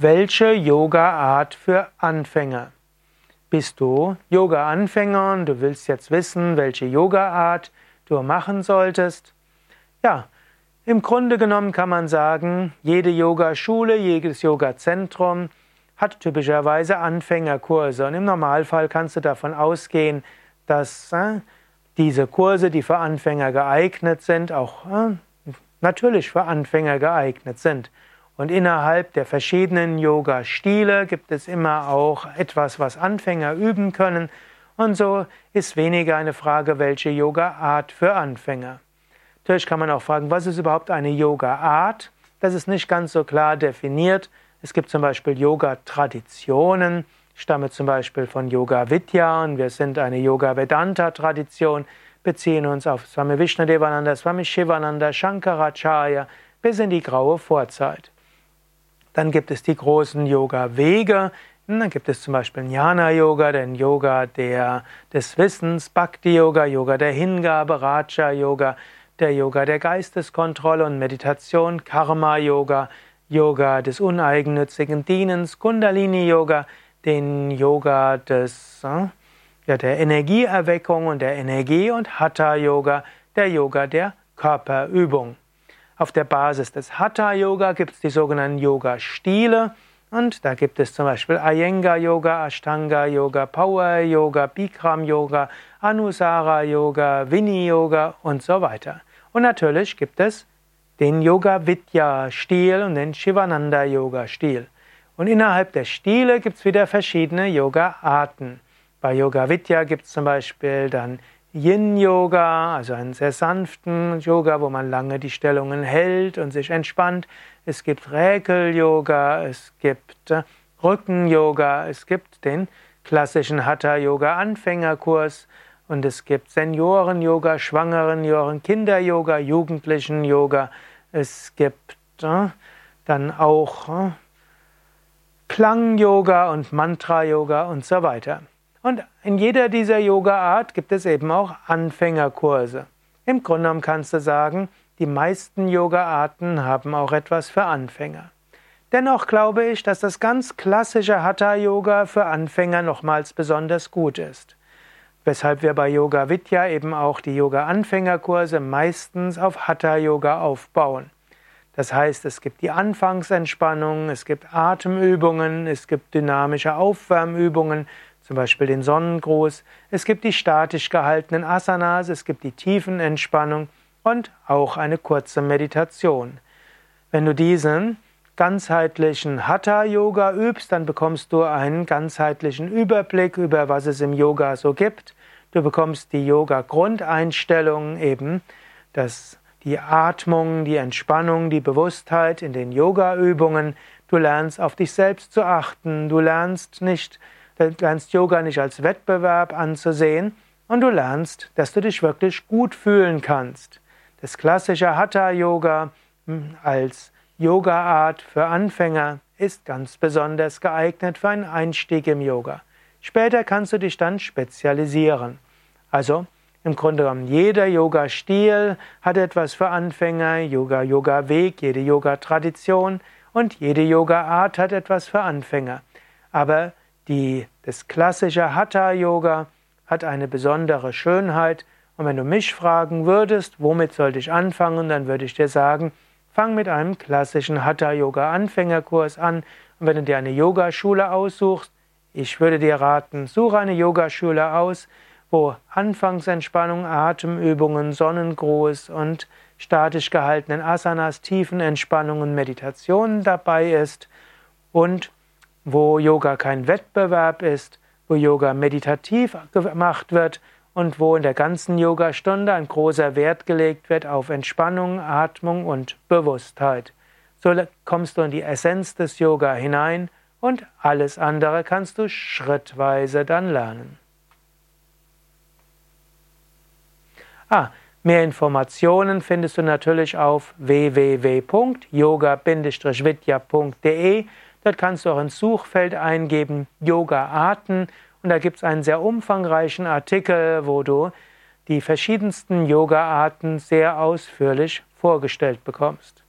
Welche Yoga-Art für Anfänger? Bist du Yoga-Anfänger und du willst jetzt wissen, welche Yoga-Art du machen solltest? Ja, im Grunde genommen kann man sagen, jede Yogaschule, jedes Yoga-Zentrum hat typischerweise Anfängerkurse. Und im Normalfall kannst du davon ausgehen, dass äh, diese Kurse, die für Anfänger geeignet sind, auch äh, natürlich für Anfänger geeignet sind. Und innerhalb der verschiedenen Yoga-Stile gibt es immer auch etwas, was Anfänger üben können. Und so ist weniger eine Frage, welche Yoga-Art für Anfänger. Natürlich kann man auch fragen, was ist überhaupt eine Yoga-Art? Das ist nicht ganz so klar definiert. Es gibt zum Beispiel Yoga-Traditionen. Ich stamme zum Beispiel von Yoga Vidya und wir sind eine Yoga Vedanta-Tradition, beziehen uns auf Swami Vishnadevananda, Swami Shivananda, Shankaracharya bis in die graue Vorzeit. Dann gibt es die großen Yoga-Wege. Dann gibt es zum Beispiel Jnana-Yoga, den Yoga der, des Wissens, Bhakti-Yoga, Yoga der Hingabe, Raja-Yoga, der Yoga der Geisteskontrolle und Meditation, Karma-Yoga, Yoga des uneigennützigen Dienens, Kundalini-Yoga, den Yoga des, äh, ja, der Energieerweckung und der Energie und Hatha-Yoga, der Yoga der Körperübung. Auf der Basis des Hatha Yoga gibt es die sogenannten Yoga Stile und da gibt es zum Beispiel Iyengar Yoga, Ashtanga Yoga, Power Yoga, Bikram Yoga, Anusara Yoga, Vini Yoga und so weiter. Und natürlich gibt es den Yoga Vidya Stil und den Shivananda Yoga Stil. Und innerhalb der Stile gibt es wieder verschiedene Yoga Arten. Bei Yoga Vidya gibt es zum Beispiel dann Yin-Yoga, also einen sehr sanften Yoga, wo man lange die Stellungen hält und sich entspannt. Es gibt Räkel-Yoga, es gibt äh, Rücken-Yoga, es gibt den klassischen Hatha-Yoga-Anfängerkurs und es gibt Senioren-Yoga, Schwangeren-Yoga, Kinder-Yoga, Jugendlichen-Yoga. Es gibt äh, dann auch äh, Klang-Yoga und Mantra-Yoga und so weiter. Und in jeder dieser Yoga-Art gibt es eben auch Anfängerkurse. Im Grunde genommen kannst du sagen, die meisten Yoga-Arten haben auch etwas für Anfänger. Dennoch glaube ich, dass das ganz klassische Hatha-Yoga für Anfänger nochmals besonders gut ist. Weshalb wir bei Yoga Vidya eben auch die Yoga-Anfängerkurse meistens auf Hatha-Yoga aufbauen. Das heißt, es gibt die Anfangsentspannung, es gibt Atemübungen, es gibt dynamische Aufwärmübungen, zum Beispiel den Sonnengruß. Es gibt die statisch gehaltenen Asanas, es gibt die Tiefenentspannung und auch eine kurze Meditation. Wenn du diesen ganzheitlichen Hatha-Yoga übst, dann bekommst du einen ganzheitlichen Überblick über was es im Yoga so gibt. Du bekommst die Yoga-Grundeinstellungen eben, dass die Atmung, die Entspannung, die Bewusstheit in den Yoga-Übungen. Du lernst auf dich selbst zu achten. Du lernst nicht Du lernst Yoga nicht als Wettbewerb anzusehen und du lernst, dass du dich wirklich gut fühlen kannst. Das klassische Hatha-Yoga hm, als Yoga-Art für Anfänger ist ganz besonders geeignet für einen Einstieg im Yoga. Später kannst du dich dann spezialisieren. Also im Grunde genommen jeder Yoga-Stil hat etwas für Anfänger, Yoga-Yoga-Weg, jede Yoga-Tradition und jede Yoga-Art hat etwas für Anfänger. Aber die, das klassische Hatha-Yoga hat eine besondere Schönheit. Und wenn du mich fragen würdest, womit sollte ich anfangen, dann würde ich dir sagen, fang mit einem klassischen Hatha-Yoga-Anfängerkurs an. Und wenn du dir eine Yogaschule aussuchst, ich würde dir raten, suche eine Yogaschule aus, wo Anfangsentspannung, Atemübungen, Sonnengruß und statisch gehaltenen Asanas, Tiefenentspannungen, Meditationen dabei ist und wo Yoga kein Wettbewerb ist, wo Yoga meditativ gemacht wird und wo in der ganzen Yogastunde ein großer Wert gelegt wird auf Entspannung, Atmung und Bewusstheit. So kommst du in die Essenz des Yoga hinein und alles andere kannst du schrittweise dann lernen. Ah, mehr Informationen findest du natürlich auf www.yoga-vidya.de Dort kannst du auch ins Suchfeld eingeben Yoga-Arten und da gibt es einen sehr umfangreichen Artikel, wo du die verschiedensten Yoga-Arten sehr ausführlich vorgestellt bekommst.